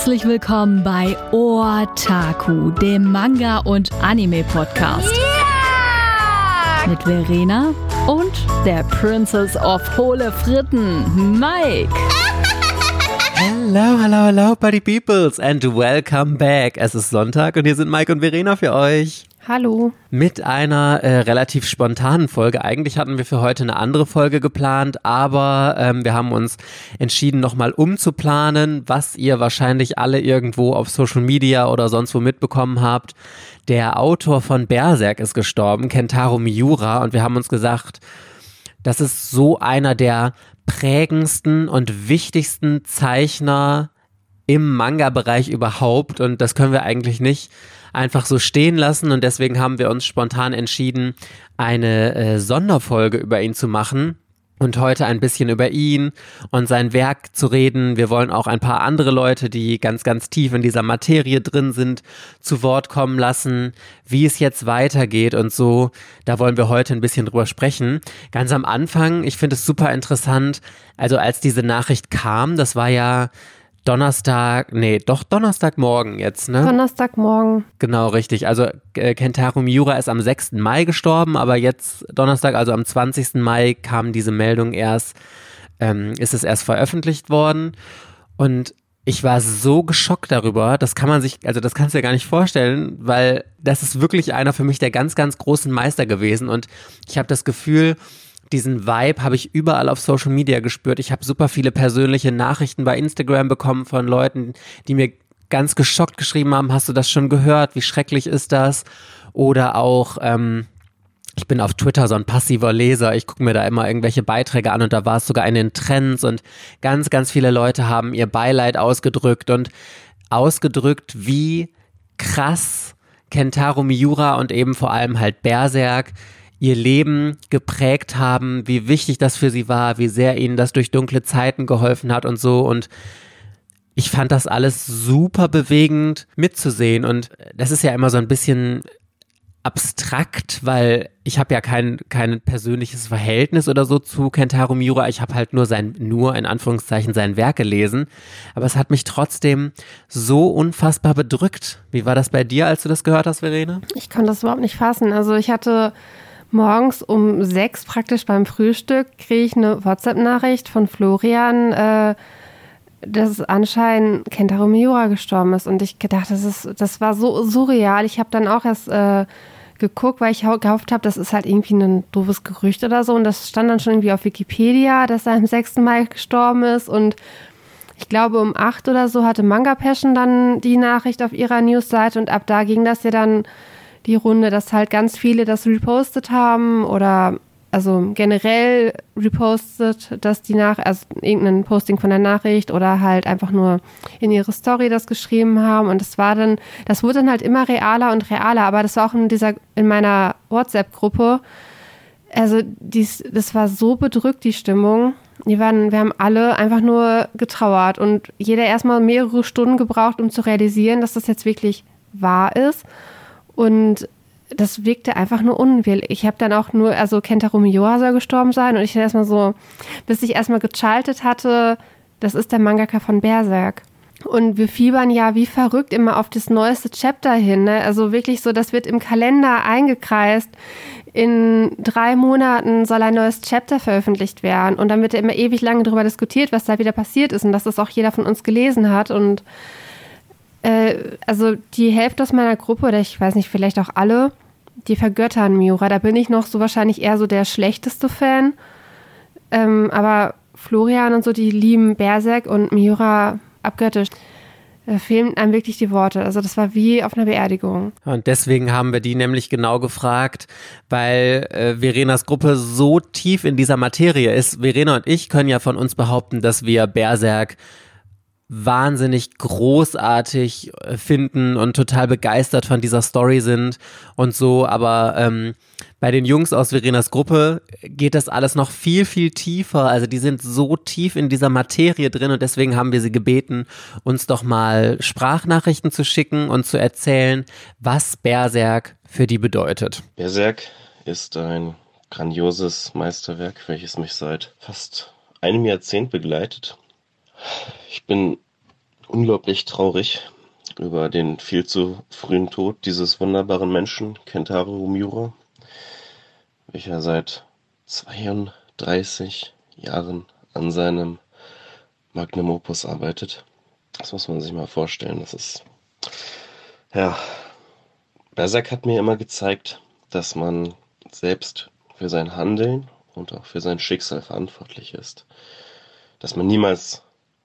Herzlich willkommen bei Otaku, dem Manga- und Anime-Podcast. Yeah! Mit Verena und der Princess of Hohle Fritten, Mike. Hello, hello, hello, Buddy Peoples and welcome back. Es ist Sonntag und hier sind Mike und Verena für euch. Hallo. Mit einer äh, relativ spontanen Folge. Eigentlich hatten wir für heute eine andere Folge geplant, aber ähm, wir haben uns entschieden, nochmal umzuplanen, was ihr wahrscheinlich alle irgendwo auf Social Media oder sonst wo mitbekommen habt. Der Autor von Berserk ist gestorben, Kentaro Miura, und wir haben uns gesagt, das ist so einer der prägendsten und wichtigsten Zeichner im Manga-Bereich überhaupt. Und das können wir eigentlich nicht einfach so stehen lassen. Und deswegen haben wir uns spontan entschieden, eine äh, Sonderfolge über ihn zu machen und heute ein bisschen über ihn und sein Werk zu reden. Wir wollen auch ein paar andere Leute, die ganz, ganz tief in dieser Materie drin sind, zu Wort kommen lassen, wie es jetzt weitergeht und so. Da wollen wir heute ein bisschen drüber sprechen. Ganz am Anfang, ich finde es super interessant, also als diese Nachricht kam, das war ja Donnerstag, nee, doch Donnerstagmorgen jetzt, ne? Donnerstagmorgen. Genau, richtig. Also äh, Kentaro Miura ist am 6. Mai gestorben, aber jetzt Donnerstag, also am 20. Mai kam diese Meldung erst, ähm, ist es erst veröffentlicht worden. Und ich war so geschockt darüber, das kann man sich, also das kannst du dir gar nicht vorstellen, weil das ist wirklich einer für mich der ganz, ganz großen Meister gewesen. Und ich habe das Gefühl, diesen Vibe habe ich überall auf Social Media gespürt. Ich habe super viele persönliche Nachrichten bei Instagram bekommen von Leuten, die mir ganz geschockt geschrieben haben, hast du das schon gehört? Wie schrecklich ist das? Oder auch, ähm, ich bin auf Twitter so ein passiver Leser. Ich gucke mir da immer irgendwelche Beiträge an und da war es sogar in den Trends und ganz, ganz viele Leute haben ihr Beileid ausgedrückt und ausgedrückt, wie krass Kentaro Miura und eben vor allem halt Berserk ihr Leben geprägt haben, wie wichtig das für sie war, wie sehr ihnen das durch dunkle Zeiten geholfen hat und so. Und ich fand das alles super bewegend mitzusehen. Und das ist ja immer so ein bisschen abstrakt, weil ich habe ja kein, kein persönliches Verhältnis oder so zu Kentaro Miura. Ich habe halt nur sein, nur in Anführungszeichen sein Werk gelesen. Aber es hat mich trotzdem so unfassbar bedrückt. Wie war das bei dir, als du das gehört hast, Verena? Ich konnte das überhaupt nicht fassen. Also ich hatte morgens um sechs praktisch beim Frühstück kriege ich eine WhatsApp-Nachricht von Florian, äh, dass anscheinend Kentaro Miura gestorben ist. Und ich gedacht, das ist, das war so surreal. Ich habe dann auch erst äh, geguckt, weil ich gehofft habe, das ist halt irgendwie ein doofes Gerücht oder so. Und das stand dann schon irgendwie auf Wikipedia, dass er am 6. Mai gestorben ist. Und ich glaube, um acht oder so hatte Manga Passion dann die Nachricht auf ihrer Newsseite und ab da ging das ja dann die Runde, dass halt ganz viele das repostet haben oder also generell repostet, dass die nach, also irgendein Posting von der Nachricht oder halt einfach nur in ihre Story das geschrieben haben und das war dann, das wurde dann halt immer realer und realer, aber das war auch in dieser, in meiner WhatsApp-Gruppe, also dies, das war so bedrückt, die Stimmung. Die waren, wir haben alle einfach nur getrauert und jeder erstmal mehrere Stunden gebraucht, um zu realisieren, dass das jetzt wirklich wahr ist. Und das wirkte einfach nur unwillig. Ich habe dann auch nur, also Kentaro Miura soll gestorben sein und ich dann erstmal so, bis ich erstmal geschaltet hatte, das ist der Mangaka von Berserk. Und wir fiebern ja wie verrückt immer auf das neueste Chapter hin. Ne? Also wirklich so, das wird im Kalender eingekreist. In drei Monaten soll ein neues Chapter veröffentlicht werden. Und dann wird ja immer ewig lange darüber diskutiert, was da wieder passiert ist und dass das auch jeder von uns gelesen hat. Und äh, also die Hälfte aus meiner Gruppe, oder ich weiß nicht, vielleicht auch alle, die vergöttern Miura. Da bin ich noch so wahrscheinlich eher so der schlechteste Fan. Ähm, aber Florian und so, die lieben Berserk und Miura abgöttisch. Da fehlen einem wirklich die Worte. Also das war wie auf einer Beerdigung. Und deswegen haben wir die nämlich genau gefragt, weil äh, Verenas Gruppe so tief in dieser Materie ist. Verena und ich können ja von uns behaupten, dass wir Berserk wahnsinnig großartig äh, finden und total begeistert von dieser Story sind und so, aber ähm, bei den Jungs aus Verenas Gruppe geht das alles noch viel, viel tiefer. Also die sind so tief in dieser Materie drin und deswegen haben wir sie gebeten, uns doch mal Sprachnachrichten zu schicken und zu erzählen, was Berserk für die bedeutet. Berserk ist ein grandioses Meisterwerk, welches mich seit fast einem Jahrzehnt begleitet. Ich bin unglaublich traurig über den viel zu frühen Tod dieses wunderbaren Menschen, Kentaro Miura, welcher seit 32 Jahren an seinem Magnum Opus arbeitet. Das muss man sich mal vorstellen. Das ist, ja, Berserk hat mir immer gezeigt, dass man selbst für sein Handeln und auch für sein Schicksal verantwortlich ist. Dass man niemals,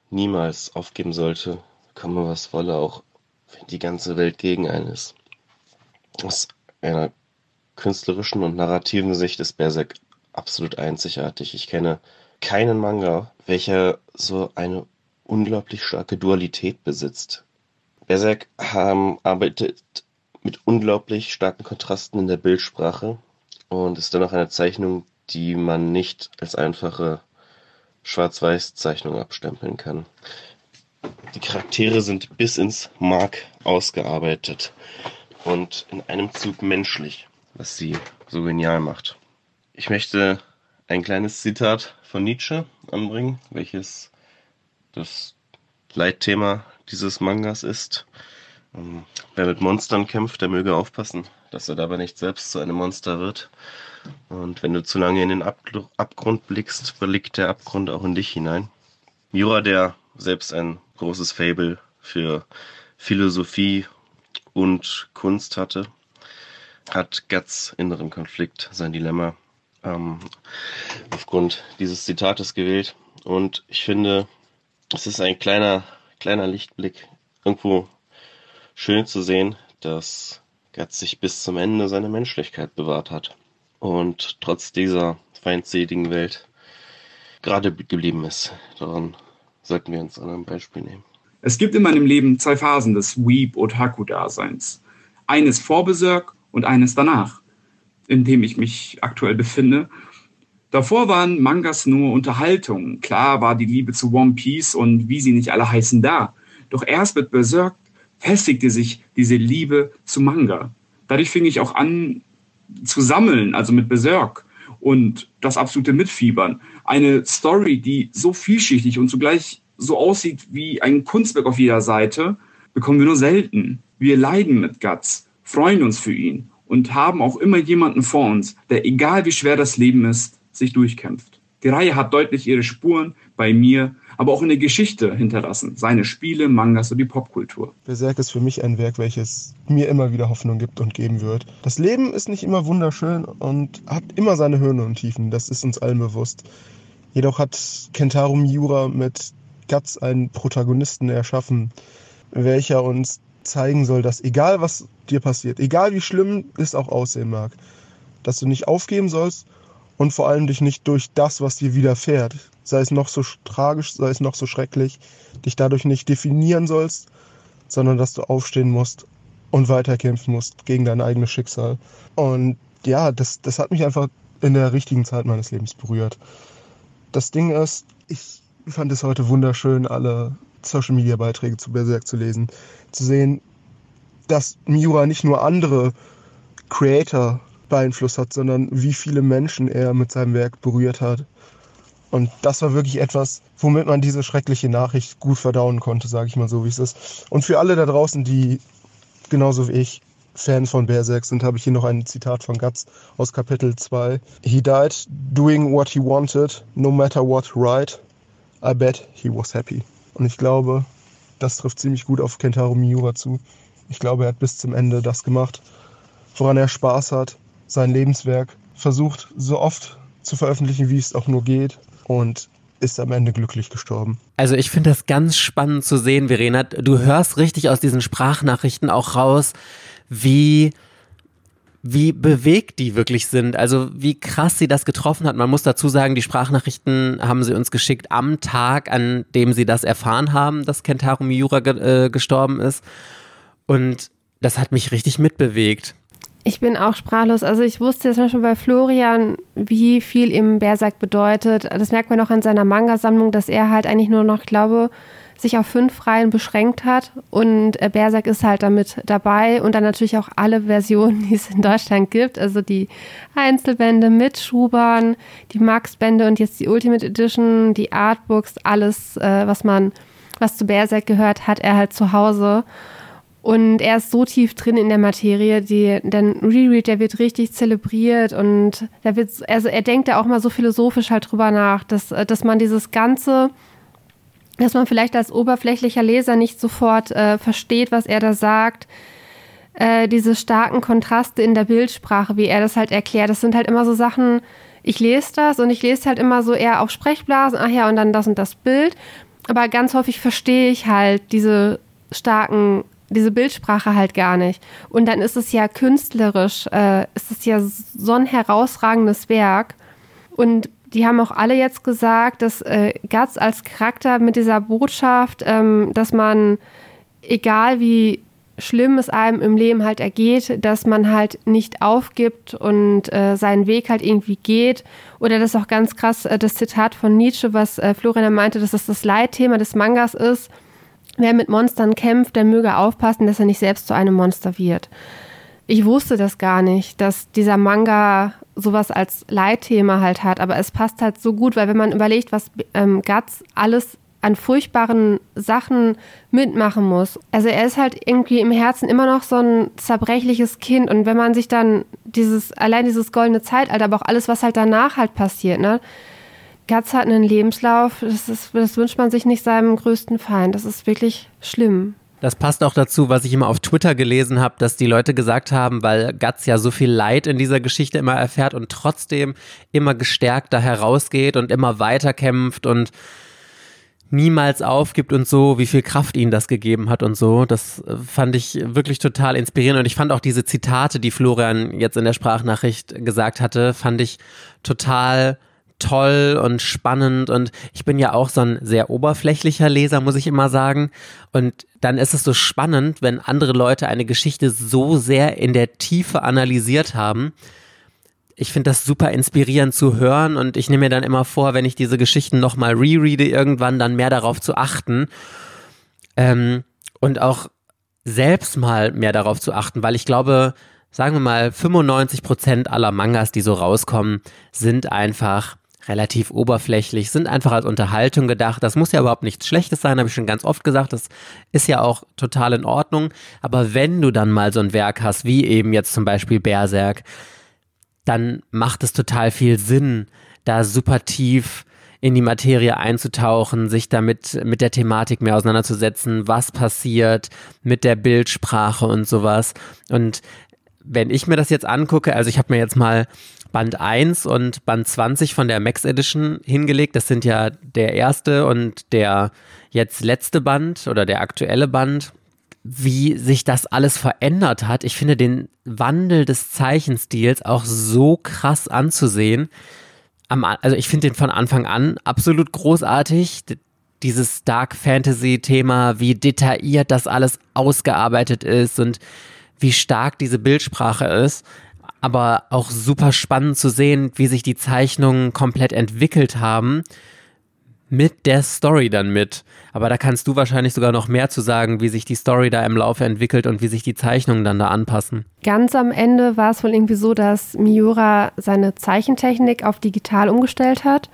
niemals aufgeben sollte, komme was wolle, auch wenn die ganze Welt gegen einen ist. Aus einer künstlerischen und narrativen Sicht ist Berserk absolut einzigartig. Ich kenne keinen Manga, welcher so eine unglaublich starke Dualität besitzt. Berserk ähm, arbeitet mit unglaublich starken Kontrasten in der Bildsprache und ist dennoch eine Zeichnung, die man nicht als einfache Schwarz-Weiß-Zeichnung abstempeln kann. Die Charaktere sind bis ins Mark ausgearbeitet und in einem Zug menschlich, was sie so genial macht. Ich möchte ein kleines Zitat von Nietzsche anbringen, welches das Leitthema dieses Mangas ist. Ähm, wer mit Monstern kämpft, der möge aufpassen, dass er dabei nicht selbst zu einem Monster wird. Und wenn du zu lange in den Ab Abgrund blickst, blickt der Abgrund auch in dich hinein. Jura, der selbst ein großes Fable für Philosophie und Kunst hatte, hat Guts inneren Konflikt, sein Dilemma, ähm, aufgrund dieses Zitates gewählt. Und ich finde, es ist ein kleiner, kleiner Lichtblick, irgendwo schön zu sehen, dass Guts sich bis zum Ende seine Menschlichkeit bewahrt hat und trotz dieser feindseligen Welt gerade geblieben ist. Daran sollten wir uns an einem Beispiel nehmen. Es gibt in meinem Leben zwei Phasen des Weep- und Haku-Daseins. Eines vor Berserk und eines danach, in dem ich mich aktuell befinde. Davor waren Mangas nur Unterhaltung. Klar war die Liebe zu One Piece und wie sie nicht alle heißen da. Doch erst mit Berserk festigte sich diese Liebe zu Manga. Dadurch fing ich auch an zu sammeln, also mit Berserk und das absolute Mitfiebern. Eine Story, die so vielschichtig und zugleich so aussieht wie ein Kunstwerk auf jeder Seite, bekommen wir nur selten. Wir leiden mit Guts, freuen uns für ihn und haben auch immer jemanden vor uns, der, egal wie schwer das Leben ist, sich durchkämpft. Die Reihe hat deutlich ihre Spuren bei mir, aber auch in der Geschichte hinterlassen. Seine Spiele, Mangas und die Popkultur. Berserk ist für mich ein Werk, welches mir immer wieder Hoffnung gibt und geben wird. Das Leben ist nicht immer wunderschön und hat immer seine Höhen und Tiefen. Das ist uns allen bewusst. Jedoch hat Kentaro Miura mit Guts einen Protagonisten erschaffen, welcher uns zeigen soll, dass egal was dir passiert, egal wie schlimm es auch aussehen mag, dass du nicht aufgeben sollst und vor allem dich nicht durch das, was dir widerfährt, sei es noch so tragisch, sei es noch so schrecklich, dich dadurch nicht definieren sollst, sondern dass du aufstehen musst und weiterkämpfen musst gegen dein eigenes Schicksal. Und ja, das, das hat mich einfach in der richtigen Zeit meines Lebens berührt. Das Ding ist, ich fand es heute wunderschön, alle Social Media Beiträge zu Berserk zu lesen, zu sehen, dass Miura nicht nur andere Creator beeinflusst hat, sondern wie viele Menschen er mit seinem Werk berührt hat. Und das war wirklich etwas, womit man diese schreckliche Nachricht gut verdauen konnte, sage ich mal so, wie es ist. Und für alle da draußen, die genauso wie ich Fans von Berserk sind, habe ich hier noch ein Zitat von Guts aus Kapitel 2. He died doing what he wanted, no matter what right. I bet he was happy. Und ich glaube, das trifft ziemlich gut auf Kentaro Miura zu. Ich glaube, er hat bis zum Ende das gemacht, woran er Spaß hat, sein Lebenswerk versucht so oft zu veröffentlichen, wie es auch nur geht und ist am Ende glücklich gestorben. Also ich finde das ganz spannend zu sehen, Verena. Du hörst richtig aus diesen Sprachnachrichten auch raus, wie wie bewegt die wirklich sind, also wie krass sie das getroffen hat. Man muss dazu sagen, die Sprachnachrichten haben sie uns geschickt am Tag, an dem sie das erfahren haben, dass Kentaro Miura ge äh, gestorben ist. Und das hat mich richtig mitbewegt. Ich bin auch sprachlos. Also ich wusste jetzt schon bei Florian, wie viel ihm Berserk bedeutet. Das merkt man auch an seiner Manga-Sammlung, dass er halt eigentlich nur noch, glaube sich auf fünf Reihen beschränkt hat. Und äh, Berserk ist halt damit dabei. Und dann natürlich auch alle Versionen, die es in Deutschland gibt. Also die Einzelbände mit Schubern, die Max-Bände und jetzt die Ultimate Edition, die Artbooks, alles, äh, was man was zu Berserk gehört, hat er halt zu Hause. Und er ist so tief drin in der Materie, die, dann Reread, der wird richtig zelebriert und da wird, also er denkt da auch mal so philosophisch halt drüber nach, dass, dass man dieses ganze, dass man vielleicht als oberflächlicher Leser nicht sofort äh, versteht, was er da sagt. Äh, diese starken Kontraste in der Bildsprache, wie er das halt erklärt, das sind halt immer so Sachen, ich lese das und ich lese halt immer so eher auf Sprechblasen, ach ja, und dann das und das Bild. Aber ganz häufig verstehe ich halt diese starken diese Bildsprache halt gar nicht. Und dann ist es ja künstlerisch, äh, ist es ja so ein herausragendes Werk. Und die haben auch alle jetzt gesagt, dass äh, Guts als Charakter mit dieser Botschaft, ähm, dass man, egal wie schlimm es einem im Leben halt ergeht, dass man halt nicht aufgibt und äh, seinen Weg halt irgendwie geht. Oder das ist auch ganz krass, äh, das Zitat von Nietzsche, was äh, Florian meinte, dass das das Leitthema des Mangas ist Wer mit Monstern kämpft, der möge aufpassen, dass er nicht selbst zu einem Monster wird. Ich wusste das gar nicht, dass dieser Manga sowas als Leitthema halt hat, aber es passt halt so gut, weil wenn man überlegt, was ähm, Guts alles an furchtbaren Sachen mitmachen muss. Also er ist halt irgendwie im Herzen immer noch so ein zerbrechliches Kind und wenn man sich dann dieses, allein dieses goldene Zeitalter, aber auch alles, was halt danach halt passiert, ne, Gatz hat einen Lebenslauf, das, ist, das wünscht man sich nicht seinem größten Feind. Das ist wirklich schlimm. Das passt auch dazu, was ich immer auf Twitter gelesen habe, dass die Leute gesagt haben, weil Gatz ja so viel Leid in dieser Geschichte immer erfährt und trotzdem immer gestärkter herausgeht und immer weiter kämpft und niemals aufgibt und so, wie viel Kraft ihnen das gegeben hat und so. Das äh, fand ich wirklich total inspirierend und ich fand auch diese Zitate, die Florian jetzt in der Sprachnachricht gesagt hatte, fand ich total toll und spannend und ich bin ja auch so ein sehr oberflächlicher Leser, muss ich immer sagen. Und dann ist es so spannend, wenn andere Leute eine Geschichte so sehr in der Tiefe analysiert haben. Ich finde das super inspirierend zu hören und ich nehme mir dann immer vor, wenn ich diese Geschichten nochmal rereade, irgendwann dann mehr darauf zu achten. Ähm, und auch selbst mal mehr darauf zu achten, weil ich glaube, sagen wir mal, 95 Prozent aller Mangas, die so rauskommen, sind einfach relativ oberflächlich, sind einfach als Unterhaltung gedacht. Das muss ja überhaupt nichts Schlechtes sein, habe ich schon ganz oft gesagt. Das ist ja auch total in Ordnung. Aber wenn du dann mal so ein Werk hast, wie eben jetzt zum Beispiel Berserk, dann macht es total viel Sinn, da super tief in die Materie einzutauchen, sich damit mit der Thematik mehr auseinanderzusetzen, was passiert mit der Bildsprache und sowas. Und wenn ich mir das jetzt angucke, also ich habe mir jetzt mal Band 1 und Band 20 von der Max Edition hingelegt. Das sind ja der erste und der jetzt letzte Band oder der aktuelle Band. Wie sich das alles verändert hat. Ich finde den Wandel des Zeichenstils auch so krass anzusehen. also ich finde den von Anfang an absolut großartig. Dieses Dark Fantasy Thema, wie detailliert das alles ausgearbeitet ist und wie stark diese Bildsprache ist aber auch super spannend zu sehen, wie sich die Zeichnungen komplett entwickelt haben mit der Story dann mit. Aber da kannst du wahrscheinlich sogar noch mehr zu sagen, wie sich die Story da im Laufe entwickelt und wie sich die Zeichnungen dann da anpassen. Ganz am Ende war es wohl irgendwie so, dass Miura seine Zeichentechnik auf digital umgestellt hat.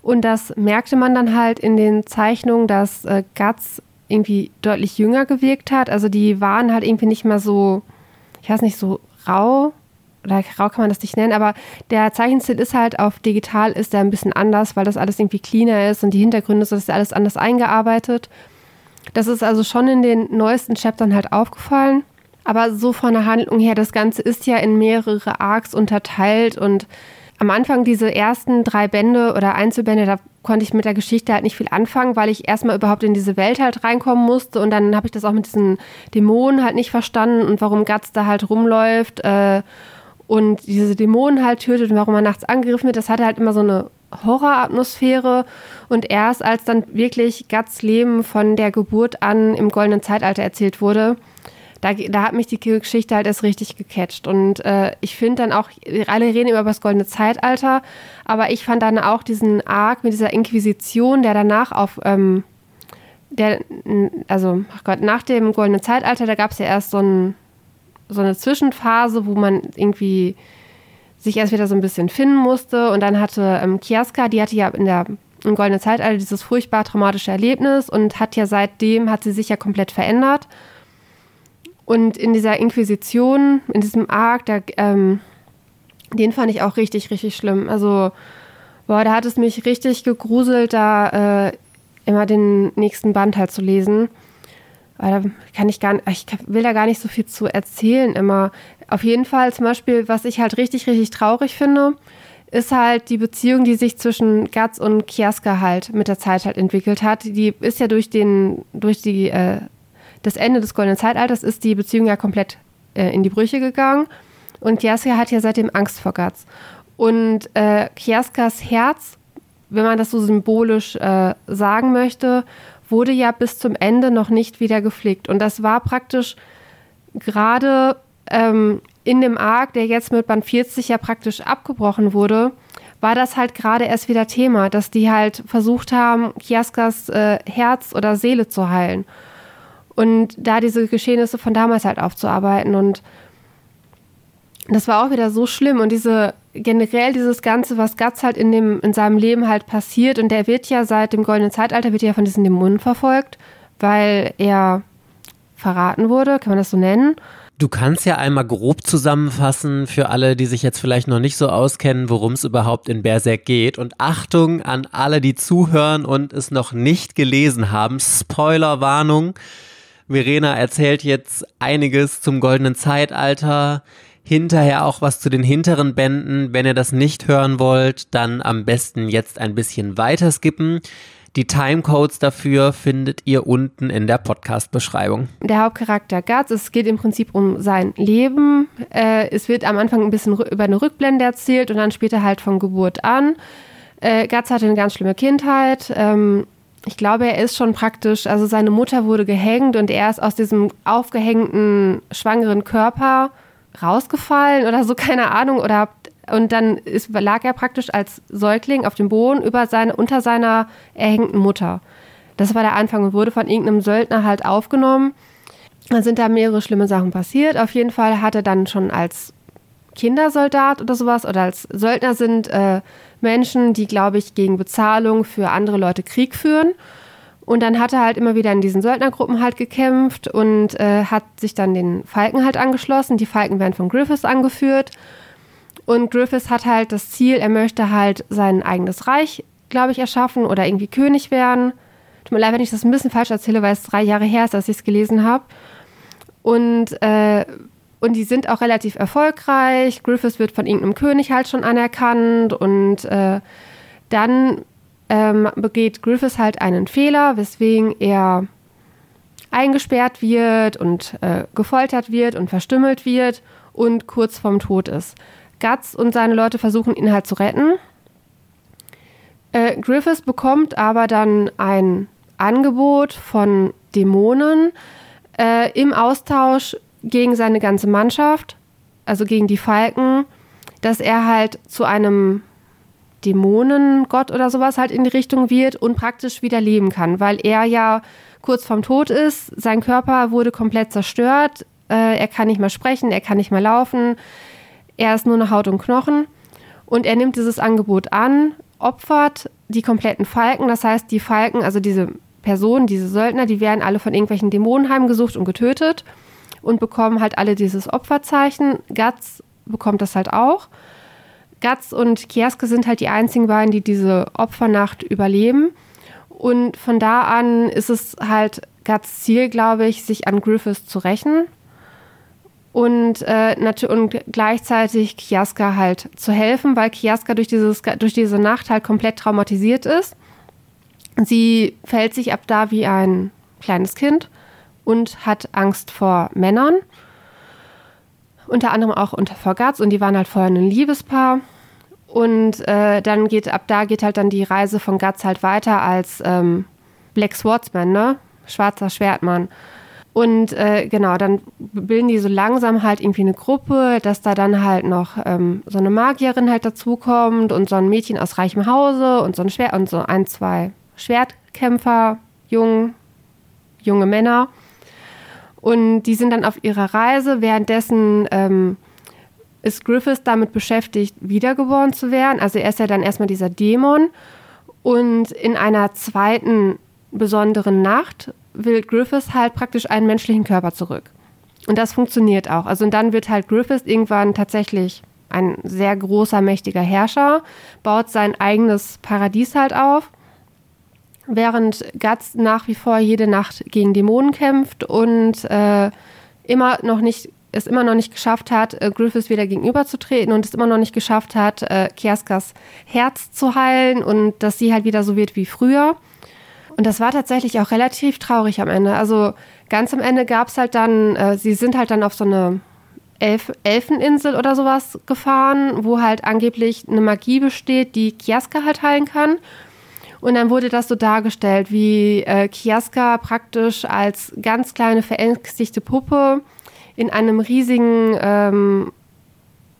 Und das merkte man dann halt in den Zeichnungen, dass äh, Guts irgendwie deutlich jünger gewirkt hat. Also die waren halt irgendwie nicht mehr so, ich weiß nicht, so rau, oder rau kann man das nicht nennen, aber der Zeichenstil ist halt auf digital ist er ein bisschen anders, weil das alles irgendwie cleaner ist und die Hintergründe so, das alles anders eingearbeitet. Das ist also schon in den neuesten Chaptern halt aufgefallen. Aber so von der Handlung her, das Ganze ist ja in mehrere Arcs unterteilt und am Anfang diese ersten drei Bände oder Einzelbände, da konnte ich mit der Geschichte halt nicht viel anfangen, weil ich erstmal überhaupt in diese Welt halt reinkommen musste und dann habe ich das auch mit diesen Dämonen halt nicht verstanden und warum Guts da halt rumläuft. Äh, und diese Dämonen halt tötet und warum er nachts angegriffen wird, das hatte halt immer so eine Horroratmosphäre. Und erst als dann wirklich Guts Leben von der Geburt an im goldenen Zeitalter erzählt wurde, da, da hat mich die Geschichte halt erst richtig gecatcht. Und äh, ich finde dann auch, alle reden immer über das goldene Zeitalter, aber ich fand dann auch diesen Arc mit dieser Inquisition, der danach auf, ähm, der, also, ach Gott, nach dem goldenen Zeitalter, da gab es ja erst so ein so eine Zwischenphase, wo man irgendwie sich erst wieder so ein bisschen finden musste. Und dann hatte ähm, Kiaska, die hatte ja in der im Goldenen Zeitalter dieses furchtbar traumatische Erlebnis und hat ja seitdem, hat sie sich ja komplett verändert. Und in dieser Inquisition, in diesem Arc, da, ähm, den fand ich auch richtig, richtig schlimm. Also, boah, da hat es mich richtig gegruselt, da äh, immer den nächsten Band halt zu lesen. Da kann ich gar ich will da gar nicht so viel zu erzählen immer. Auf jeden Fall zum Beispiel, was ich halt richtig, richtig traurig finde, ist halt die Beziehung, die sich zwischen Gatz und Kiaska halt mit der Zeit halt entwickelt hat. Die ist ja durch den, durch die, äh, das Ende des Goldenen Zeitalters ist die Beziehung ja komplett äh, in die Brüche gegangen. Und Kiaska hat ja seitdem Angst vor Gatz. Und äh, Kiaskas Herz, wenn man das so symbolisch äh, sagen möchte, wurde ja bis zum Ende noch nicht wieder gepflegt. Und das war praktisch gerade ähm, in dem Arc, der jetzt mit Band 40 ja praktisch abgebrochen wurde, war das halt gerade erst wieder Thema, dass die halt versucht haben, Kiaskas äh, Herz oder Seele zu heilen. Und da diese Geschehnisse von damals halt aufzuarbeiten. Und das war auch wieder so schlimm. Und diese generell dieses Ganze, was Guts halt in, dem, in seinem Leben halt passiert, und der wird ja seit dem Goldenen Zeitalter, wird ja von diesen Dämonen verfolgt, weil er verraten wurde, kann man das so nennen. Du kannst ja einmal grob zusammenfassen für alle, die sich jetzt vielleicht noch nicht so auskennen, worum es überhaupt in Berserk geht. Und Achtung an alle, die zuhören und es noch nicht gelesen haben. Spoilerwarnung. Verena erzählt jetzt einiges zum goldenen Zeitalter. Hinterher auch was zu den hinteren Bänden. Wenn ihr das nicht hören wollt, dann am besten jetzt ein bisschen weiter skippen. Die Timecodes dafür findet ihr unten in der Podcast-Beschreibung. Der Hauptcharakter Guts, es geht im Prinzip um sein Leben. Äh, es wird am Anfang ein bisschen über eine Rückblende erzählt und dann später halt von Geburt an. Äh, Guts hatte eine ganz schlimme Kindheit. Ähm, ich glaube, er ist schon praktisch, also seine Mutter wurde gehängt und er ist aus diesem aufgehängten, schwangeren Körper rausgefallen oder so, keine Ahnung, oder und dann ist, lag er praktisch als Säugling auf dem Boden über seine, unter seiner erhängten Mutter. Das war der Anfang und wurde von irgendeinem Söldner halt aufgenommen. Dann sind da mehrere schlimme Sachen passiert. Auf jeden Fall hat er dann schon als Kindersoldat oder sowas oder als Söldner sind äh, Menschen, die, glaube ich, gegen Bezahlung für andere Leute Krieg führen. Und dann hat er halt immer wieder in diesen Söldnergruppen halt gekämpft und äh, hat sich dann den Falken halt angeschlossen. Die Falken werden von Griffiths angeführt. Und Griffiths hat halt das Ziel, er möchte halt sein eigenes Reich, glaube ich, erschaffen oder irgendwie König werden. Tut mir leid, wenn ich das ein bisschen falsch erzähle, weil es drei Jahre her ist, dass ich es gelesen habe. Und, äh, und die sind auch relativ erfolgreich. Griffiths wird von irgendeinem König halt schon anerkannt. Und äh, dann ähm, begeht Griffiths halt einen Fehler, weswegen er eingesperrt wird und äh, gefoltert wird und verstümmelt wird und kurz vorm Tod ist. Guts und seine Leute versuchen ihn halt zu retten. Äh, Griffiths bekommt aber dann ein Angebot von Dämonen äh, im Austausch gegen seine ganze Mannschaft, also gegen die Falken, dass er halt zu einem Dämonengott oder sowas halt in die Richtung wird und praktisch wieder leben kann, weil er ja kurz vorm Tod ist, sein Körper wurde komplett zerstört, äh, er kann nicht mehr sprechen, er kann nicht mehr laufen, er ist nur noch Haut und Knochen und er nimmt dieses Angebot an, opfert die kompletten Falken. Das heißt, die Falken, also diese Personen, diese Söldner, die werden alle von irgendwelchen Dämonen heimgesucht und getötet und bekommen halt alle dieses Opferzeichen. Guts bekommt das halt auch. Guts und Kieske sind halt die einzigen beiden, die diese Opfernacht überleben. Und von da an ist es halt Guts Ziel, glaube ich, sich an Griffiths zu rächen und, äh, und gleichzeitig Kiaska halt zu helfen, weil Kiaska durch, durch diese Nacht halt komplett traumatisiert ist. Sie fällt sich ab da wie ein kleines Kind und hat Angst vor Männern. Unter anderem auch unter vor Guts und die waren halt vorher ein Liebespaar. Und äh, dann geht ab da geht halt dann die Reise von Guts halt weiter als ähm, Black Swordsman, ne? Schwarzer Schwertmann. Und äh, genau, dann bilden die so langsam halt irgendwie eine Gruppe, dass da dann halt noch ähm, so eine Magierin halt dazukommt und so ein Mädchen aus reichem Hause und so ein Schwert und so ein, zwei Schwertkämpfer, jung, junge Männer. Und die sind dann auf ihrer Reise. Währenddessen ähm, ist Griffiths damit beschäftigt, wiedergeboren zu werden. Also er ist ja dann erstmal dieser Dämon Und in einer zweiten besonderen Nacht will Griffiths halt praktisch einen menschlichen Körper zurück. Und das funktioniert auch. Also und dann wird halt Griffiths irgendwann tatsächlich ein sehr großer, mächtiger Herrscher, baut sein eigenes Paradies halt auf, während Guts nach wie vor jede Nacht gegen Dämonen kämpft und äh, immer noch nicht es immer noch nicht geschafft hat, äh, Griffiths wieder gegenüberzutreten und es immer noch nicht geschafft hat, äh, Kiaskas Herz zu heilen und dass sie halt wieder so wird wie früher. Und das war tatsächlich auch relativ traurig am Ende. Also ganz am Ende gab es halt dann, äh, sie sind halt dann auf so eine Elf Elfeninsel oder sowas gefahren, wo halt angeblich eine Magie besteht, die Kiaska halt heilen kann. Und dann wurde das so dargestellt, wie äh, Kiaska praktisch als ganz kleine verängstigte Puppe in einem riesigen, ähm,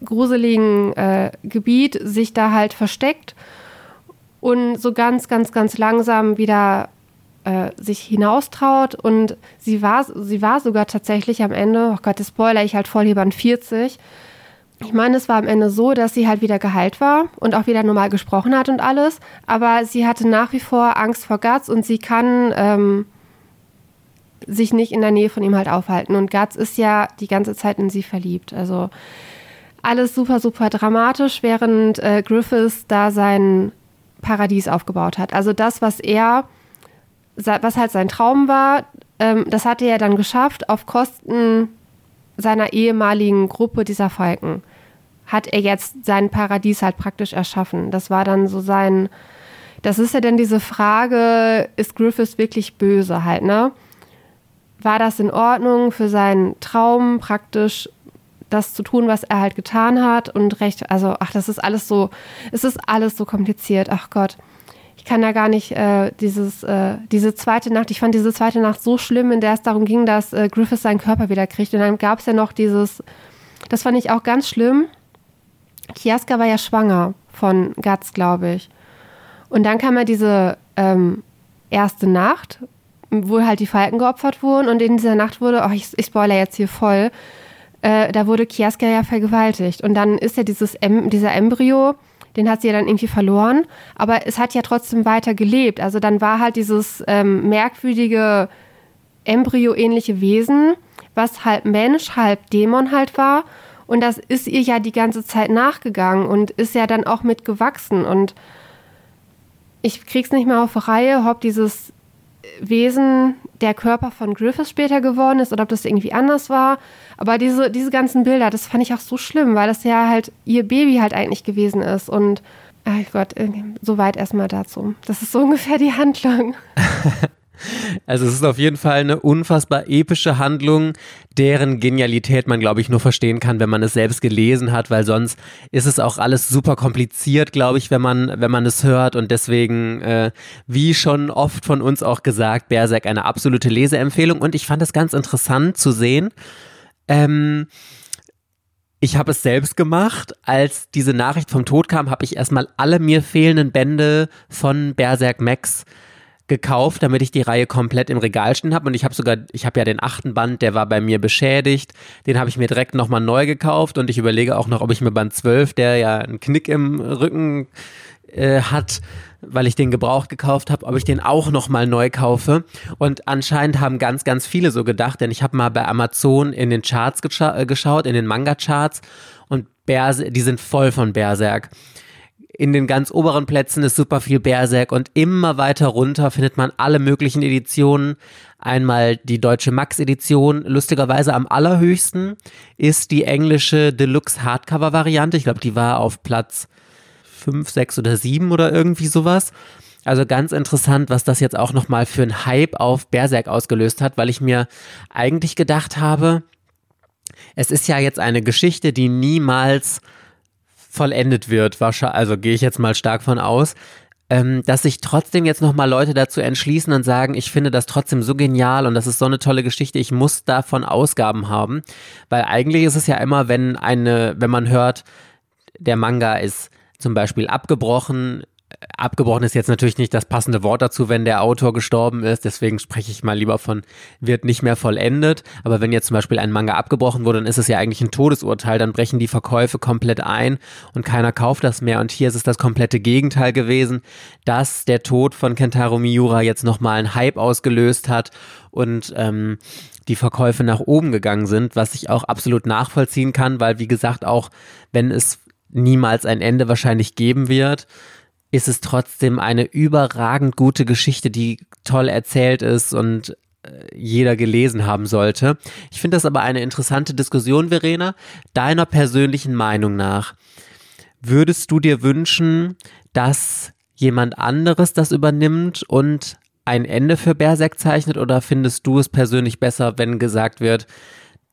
gruseligen äh, Gebiet sich da halt versteckt und so ganz, ganz, ganz langsam wieder äh, sich hinaustraut und sie war, sie war sogar tatsächlich am Ende, oh Gott, das spoiler ich halt voll an 40. Ich meine, es war am Ende so, dass sie halt wieder geheilt war und auch wieder normal gesprochen hat und alles, aber sie hatte nach wie vor Angst vor Guts und sie kann ähm, sich nicht in der Nähe von ihm halt aufhalten. Und Guts ist ja die ganze Zeit in sie verliebt. Also alles super, super dramatisch, während äh, Griffiths da sein Paradies aufgebaut hat. Also das, was er was halt sein Traum war, ähm, das hatte er dann geschafft auf Kosten seiner ehemaligen Gruppe dieser Falken. Hat er jetzt sein Paradies halt praktisch erschaffen. Das war dann so sein, das ist ja dann diese Frage, ist Griffiths wirklich böse halt, ne? War das in Ordnung für seinen Traum praktisch das zu tun, was er halt getan hat und recht, also ach, das ist alles so, es ist alles so kompliziert, ach Gott ich kann da gar nicht äh, dieses, äh, diese zweite Nacht, ich fand diese zweite Nacht so schlimm, in der es darum ging, dass äh, Griffith seinen Körper wieder kriegt. Und dann gab es ja noch dieses, das fand ich auch ganz schlimm. Kiaska war ja schwanger von Guts, glaube ich. Und dann kam ja diese ähm, erste Nacht, wo halt die Falken geopfert wurden. Und in dieser Nacht wurde, oh, ich, ich spoiler jetzt hier voll, äh, da wurde Kiaska ja vergewaltigt. Und dann ist ja dieses em dieser Embryo den hat sie ja dann irgendwie verloren. Aber es hat ja trotzdem weiter gelebt. Also dann war halt dieses ähm, merkwürdige Embryo-ähnliche Wesen, was halb Mensch, halb Dämon halt war. Und das ist ihr ja die ganze Zeit nachgegangen und ist ja dann auch mitgewachsen. Und ich krieg's nicht mehr auf Reihe, ob dieses Wesen der Körper von Griffith später geworden ist oder ob das irgendwie anders war. Aber diese, diese ganzen Bilder, das fand ich auch so schlimm, weil das ja halt ihr Baby halt eigentlich gewesen ist. Und, ach Gott, soweit erstmal dazu. Das ist so ungefähr die Handlung. Also es ist auf jeden Fall eine unfassbar epische Handlung, deren Genialität man, glaube ich, nur verstehen kann, wenn man es selbst gelesen hat, weil sonst ist es auch alles super kompliziert, glaube ich, wenn man, wenn man es hört. Und deswegen, äh, wie schon oft von uns auch gesagt, Berserk eine absolute Leseempfehlung. Und ich fand es ganz interessant zu sehen. Ähm, ich habe es selbst gemacht. Als diese Nachricht vom Tod kam, habe ich erstmal alle mir fehlenden Bände von Berserk Max gekauft, damit ich die Reihe komplett im Regal stehen habe. Und ich habe sogar, ich habe ja den achten Band, der war bei mir beschädigt. Den habe ich mir direkt nochmal neu gekauft und ich überlege auch noch, ob ich mir Band 12, der ja einen Knick im Rücken äh, hat, weil ich den gebraucht gekauft habe, ob ich den auch nochmal neu kaufe. Und anscheinend haben ganz, ganz viele so gedacht, denn ich habe mal bei Amazon in den Charts gescha äh, geschaut, in den Manga-Charts und Berse die sind voll von Berserk in den ganz oberen Plätzen ist super viel Berserk und immer weiter runter findet man alle möglichen Editionen. Einmal die deutsche Max-Edition, lustigerweise am allerhöchsten ist die englische Deluxe Hardcover-Variante. Ich glaube, die war auf Platz 5, 6 oder 7 oder irgendwie sowas. Also ganz interessant, was das jetzt auch nochmal für einen Hype auf Berserk ausgelöst hat, weil ich mir eigentlich gedacht habe, es ist ja jetzt eine Geschichte, die niemals vollendet wird, wahrscheinlich, also gehe ich jetzt mal stark von aus, ähm, dass sich trotzdem jetzt nochmal Leute dazu entschließen und sagen, ich finde das trotzdem so genial und das ist so eine tolle Geschichte, ich muss davon Ausgaben haben. Weil eigentlich ist es ja immer, wenn eine, wenn man hört, der Manga ist zum Beispiel abgebrochen, abgebrochen ist jetzt natürlich nicht das passende Wort dazu, wenn der Autor gestorben ist. Deswegen spreche ich mal lieber von wird nicht mehr vollendet. Aber wenn jetzt zum Beispiel ein Manga abgebrochen wurde, dann ist es ja eigentlich ein Todesurteil. Dann brechen die Verkäufe komplett ein und keiner kauft das mehr. Und hier ist es das komplette Gegenteil gewesen, dass der Tod von Kentaro Miura jetzt nochmal einen Hype ausgelöst hat und ähm, die Verkäufe nach oben gegangen sind, was ich auch absolut nachvollziehen kann, weil wie gesagt, auch wenn es niemals ein Ende wahrscheinlich geben wird, ist es trotzdem eine überragend gute Geschichte, die toll erzählt ist und äh, jeder gelesen haben sollte. Ich finde das aber eine interessante Diskussion, Verena. Deiner persönlichen Meinung nach, würdest du dir wünschen, dass jemand anderes das übernimmt und ein Ende für Berserk zeichnet oder findest du es persönlich besser, wenn gesagt wird,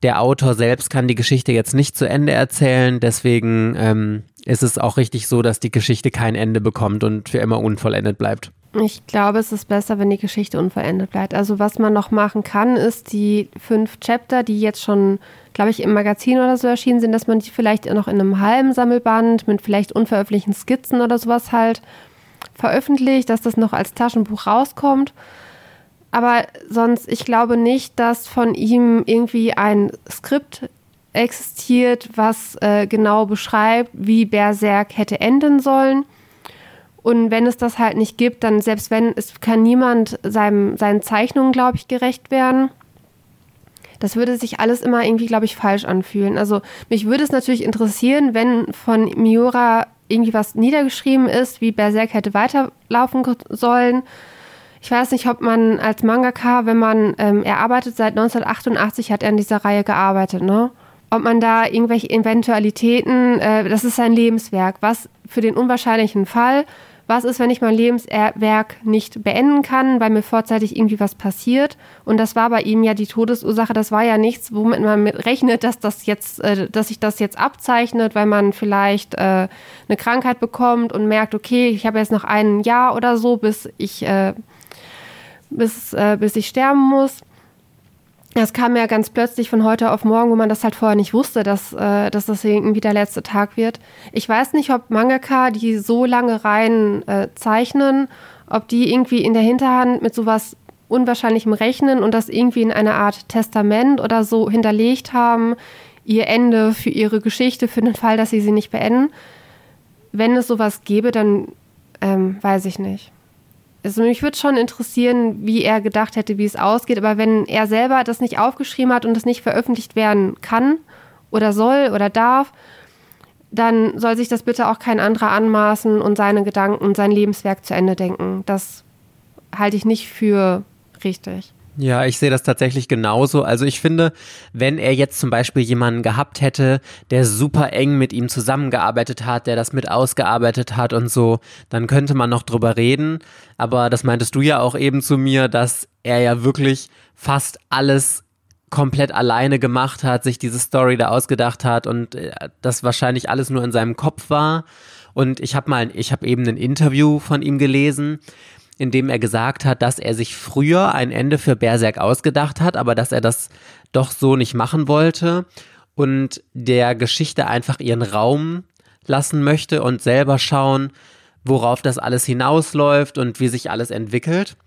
der Autor selbst kann die Geschichte jetzt nicht zu Ende erzählen, deswegen ähm, ist es auch richtig so, dass die Geschichte kein Ende bekommt und für immer unvollendet bleibt. Ich glaube, es ist besser, wenn die Geschichte unvollendet bleibt. Also was man noch machen kann, ist die fünf Chapter, die jetzt schon, glaube ich, im Magazin oder so erschienen sind, dass man die vielleicht noch in einem halben Sammelband mit vielleicht unveröffentlichten Skizzen oder sowas halt veröffentlicht, dass das noch als Taschenbuch rauskommt. Aber sonst, ich glaube nicht, dass von ihm irgendwie ein Skript existiert, was äh, genau beschreibt, wie Berserk hätte enden sollen. Und wenn es das halt nicht gibt, dann selbst wenn, es kann niemand seinem, seinen Zeichnungen, glaube ich, gerecht werden. Das würde sich alles immer irgendwie, glaube ich, falsch anfühlen. Also mich würde es natürlich interessieren, wenn von Miura irgendwie was niedergeschrieben ist, wie Berserk hätte weiterlaufen sollen ich weiß nicht, ob man als Mangaka, wenn man, ähm, er arbeitet seit 1988, hat er in dieser Reihe gearbeitet, ne? Ob man da irgendwelche Eventualitäten, äh, das ist sein Lebenswerk, was für den unwahrscheinlichen Fall, was ist, wenn ich mein Lebenswerk nicht beenden kann, weil mir vorzeitig irgendwie was passiert. Und das war bei ihm ja die Todesursache. Das war ja nichts, womit man rechnet, dass das jetzt, äh, dass sich das jetzt abzeichnet, weil man vielleicht äh, eine Krankheit bekommt und merkt, okay, ich habe jetzt noch ein Jahr oder so, bis ich äh, bis, äh, bis ich sterben muss. Das kam ja ganz plötzlich von heute auf morgen, wo man das halt vorher nicht wusste, dass, äh, dass das irgendwie der letzte Tag wird. Ich weiß nicht, ob Mangaka, die so lange Reihen äh, zeichnen, ob die irgendwie in der Hinterhand mit sowas Unwahrscheinlichem rechnen und das irgendwie in einer Art Testament oder so hinterlegt haben, ihr Ende für ihre Geschichte, für den Fall, dass sie sie nicht beenden. Wenn es sowas gäbe, dann ähm, weiß ich nicht. Also mich würde schon interessieren, wie er gedacht hätte, wie es ausgeht. Aber wenn er selber das nicht aufgeschrieben hat und das nicht veröffentlicht werden kann oder soll oder darf, dann soll sich das bitte auch kein anderer anmaßen und seine Gedanken und sein Lebenswerk zu Ende denken. Das halte ich nicht für richtig. Ja, ich sehe das tatsächlich genauso. Also ich finde, wenn er jetzt zum Beispiel jemanden gehabt hätte, der super eng mit ihm zusammengearbeitet hat, der das mit ausgearbeitet hat und so, dann könnte man noch drüber reden. Aber das meintest du ja auch eben zu mir, dass er ja wirklich fast alles komplett alleine gemacht hat, sich diese Story da ausgedacht hat und äh, das wahrscheinlich alles nur in seinem Kopf war. Und ich habe mal, ich habe eben ein Interview von ihm gelesen in dem er gesagt hat, dass er sich früher ein Ende für Berserk ausgedacht hat, aber dass er das doch so nicht machen wollte und der Geschichte einfach ihren Raum lassen möchte und selber schauen, worauf das alles hinausläuft und wie sich alles entwickelt.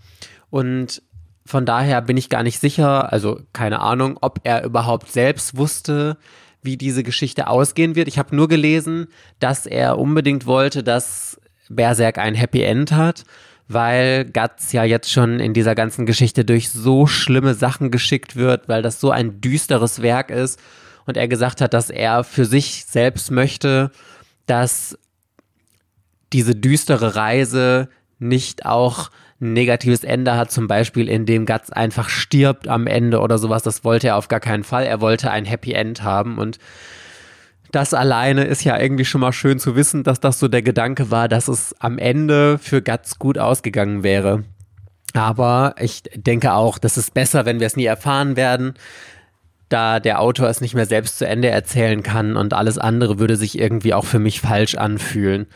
Und von daher bin ich gar nicht sicher, also keine Ahnung, ob er überhaupt selbst wusste, wie diese Geschichte ausgehen wird. Ich habe nur gelesen, dass er unbedingt wollte, dass Berserk ein Happy End hat weil Guts ja jetzt schon in dieser ganzen Geschichte durch so schlimme Sachen geschickt wird, weil das so ein düsteres Werk ist und er gesagt hat, dass er für sich selbst möchte, dass diese düstere Reise nicht auch ein negatives Ende hat, zum Beispiel indem Guts einfach stirbt am Ende oder sowas. Das wollte er auf gar keinen Fall. Er wollte ein Happy End haben und das alleine ist ja irgendwie schon mal schön zu wissen, dass das so der Gedanke war, dass es am Ende für Guts gut ausgegangen wäre. Aber ich denke auch, das ist besser, wenn wir es nie erfahren werden, da der Autor es nicht mehr selbst zu Ende erzählen kann und alles andere würde sich irgendwie auch für mich falsch anfühlen.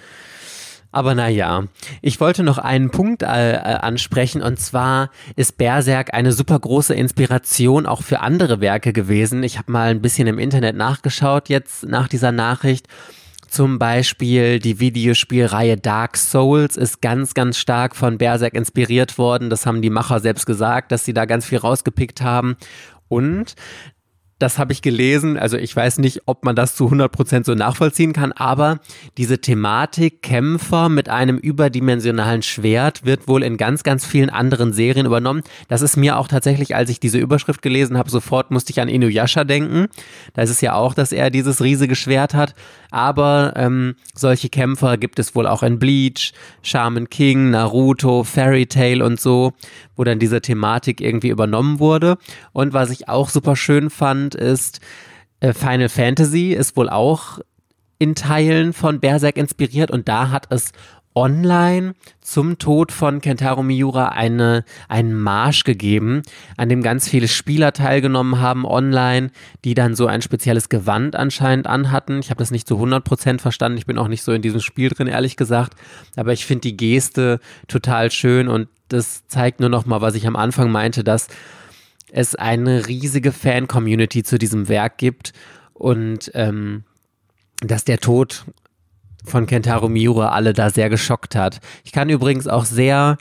Aber naja, ich wollte noch einen Punkt äh, äh, ansprechen und zwar ist Berserk eine super große Inspiration auch für andere Werke gewesen. Ich habe mal ein bisschen im Internet nachgeschaut jetzt nach dieser Nachricht. Zum Beispiel die Videospielreihe Dark Souls ist ganz, ganz stark von Berserk inspiriert worden. Das haben die Macher selbst gesagt, dass sie da ganz viel rausgepickt haben. Und das habe ich gelesen. Also ich weiß nicht, ob man das zu 100% so nachvollziehen kann, aber diese Thematik Kämpfer mit einem überdimensionalen Schwert wird wohl in ganz, ganz vielen anderen Serien übernommen. Das ist mir auch tatsächlich, als ich diese Überschrift gelesen habe, sofort musste ich an Inuyasha denken. Da ist es ja auch, dass er dieses riesige Schwert hat. Aber ähm, solche Kämpfer gibt es wohl auch in Bleach, Shaman King, Naruto, Fairy Tail und so, wo dann diese Thematik irgendwie übernommen wurde. Und was ich auch super schön fand, ist, äh, Final Fantasy ist wohl auch in Teilen von Berserk inspiriert und da hat es online zum Tod von Kentaro Miura eine, einen Marsch gegeben, an dem ganz viele Spieler teilgenommen haben online, die dann so ein spezielles Gewand anscheinend anhatten. Ich habe das nicht zu 100% verstanden, ich bin auch nicht so in diesem Spiel drin, ehrlich gesagt, aber ich finde die Geste total schön und das zeigt nur noch mal, was ich am Anfang meinte, dass es eine riesige Fan-Community zu diesem Werk gibt und ähm, dass der Tod von Kentaro Miura alle da sehr geschockt hat. Ich kann übrigens auch sehr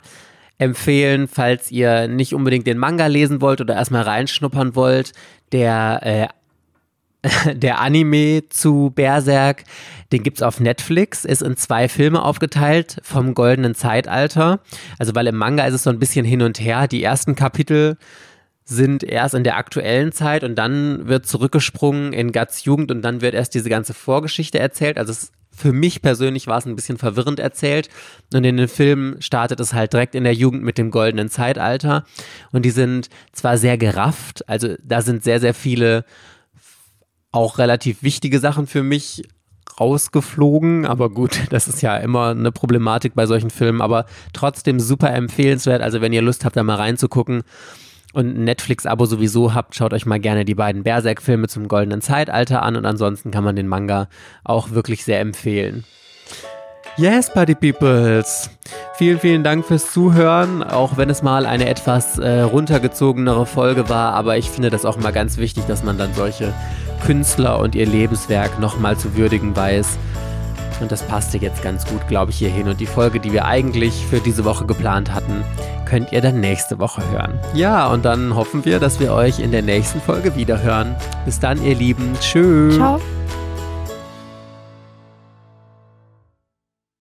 empfehlen, falls ihr nicht unbedingt den Manga lesen wollt oder erstmal reinschnuppern wollt, der äh, der Anime zu Berserk, den gibt es auf Netflix, ist in zwei Filme aufgeteilt vom goldenen Zeitalter. Also weil im Manga ist es so ein bisschen hin und her. Die ersten Kapitel sind erst in der aktuellen Zeit und dann wird zurückgesprungen in Guts Jugend und dann wird erst diese ganze Vorgeschichte erzählt. Also es für mich persönlich war es ein bisschen verwirrend erzählt. Und in den Filmen startet es halt direkt in der Jugend mit dem goldenen Zeitalter. Und die sind zwar sehr gerafft, also da sind sehr, sehr viele auch relativ wichtige Sachen für mich rausgeflogen, aber gut, das ist ja immer eine Problematik bei solchen Filmen, aber trotzdem super empfehlenswert. Also wenn ihr Lust habt, da mal reinzugucken, und ein Netflix-Abo sowieso habt, schaut euch mal gerne die beiden Berserk-Filme zum goldenen Zeitalter an und ansonsten kann man den Manga auch wirklich sehr empfehlen. Yes, Party Peoples! Vielen, vielen Dank fürs Zuhören, auch wenn es mal eine etwas äh, runtergezogenere Folge war, aber ich finde das auch mal ganz wichtig, dass man dann solche Künstler und ihr Lebenswerk nochmal zu würdigen weiß. Und das passte jetzt ganz gut, glaube ich, hierhin. Und die Folge, die wir eigentlich für diese Woche geplant hatten, könnt ihr dann nächste Woche hören. Ja, und dann hoffen wir, dass wir euch in der nächsten Folge wieder hören. Bis dann, ihr Lieben. Tschüss. Ciao.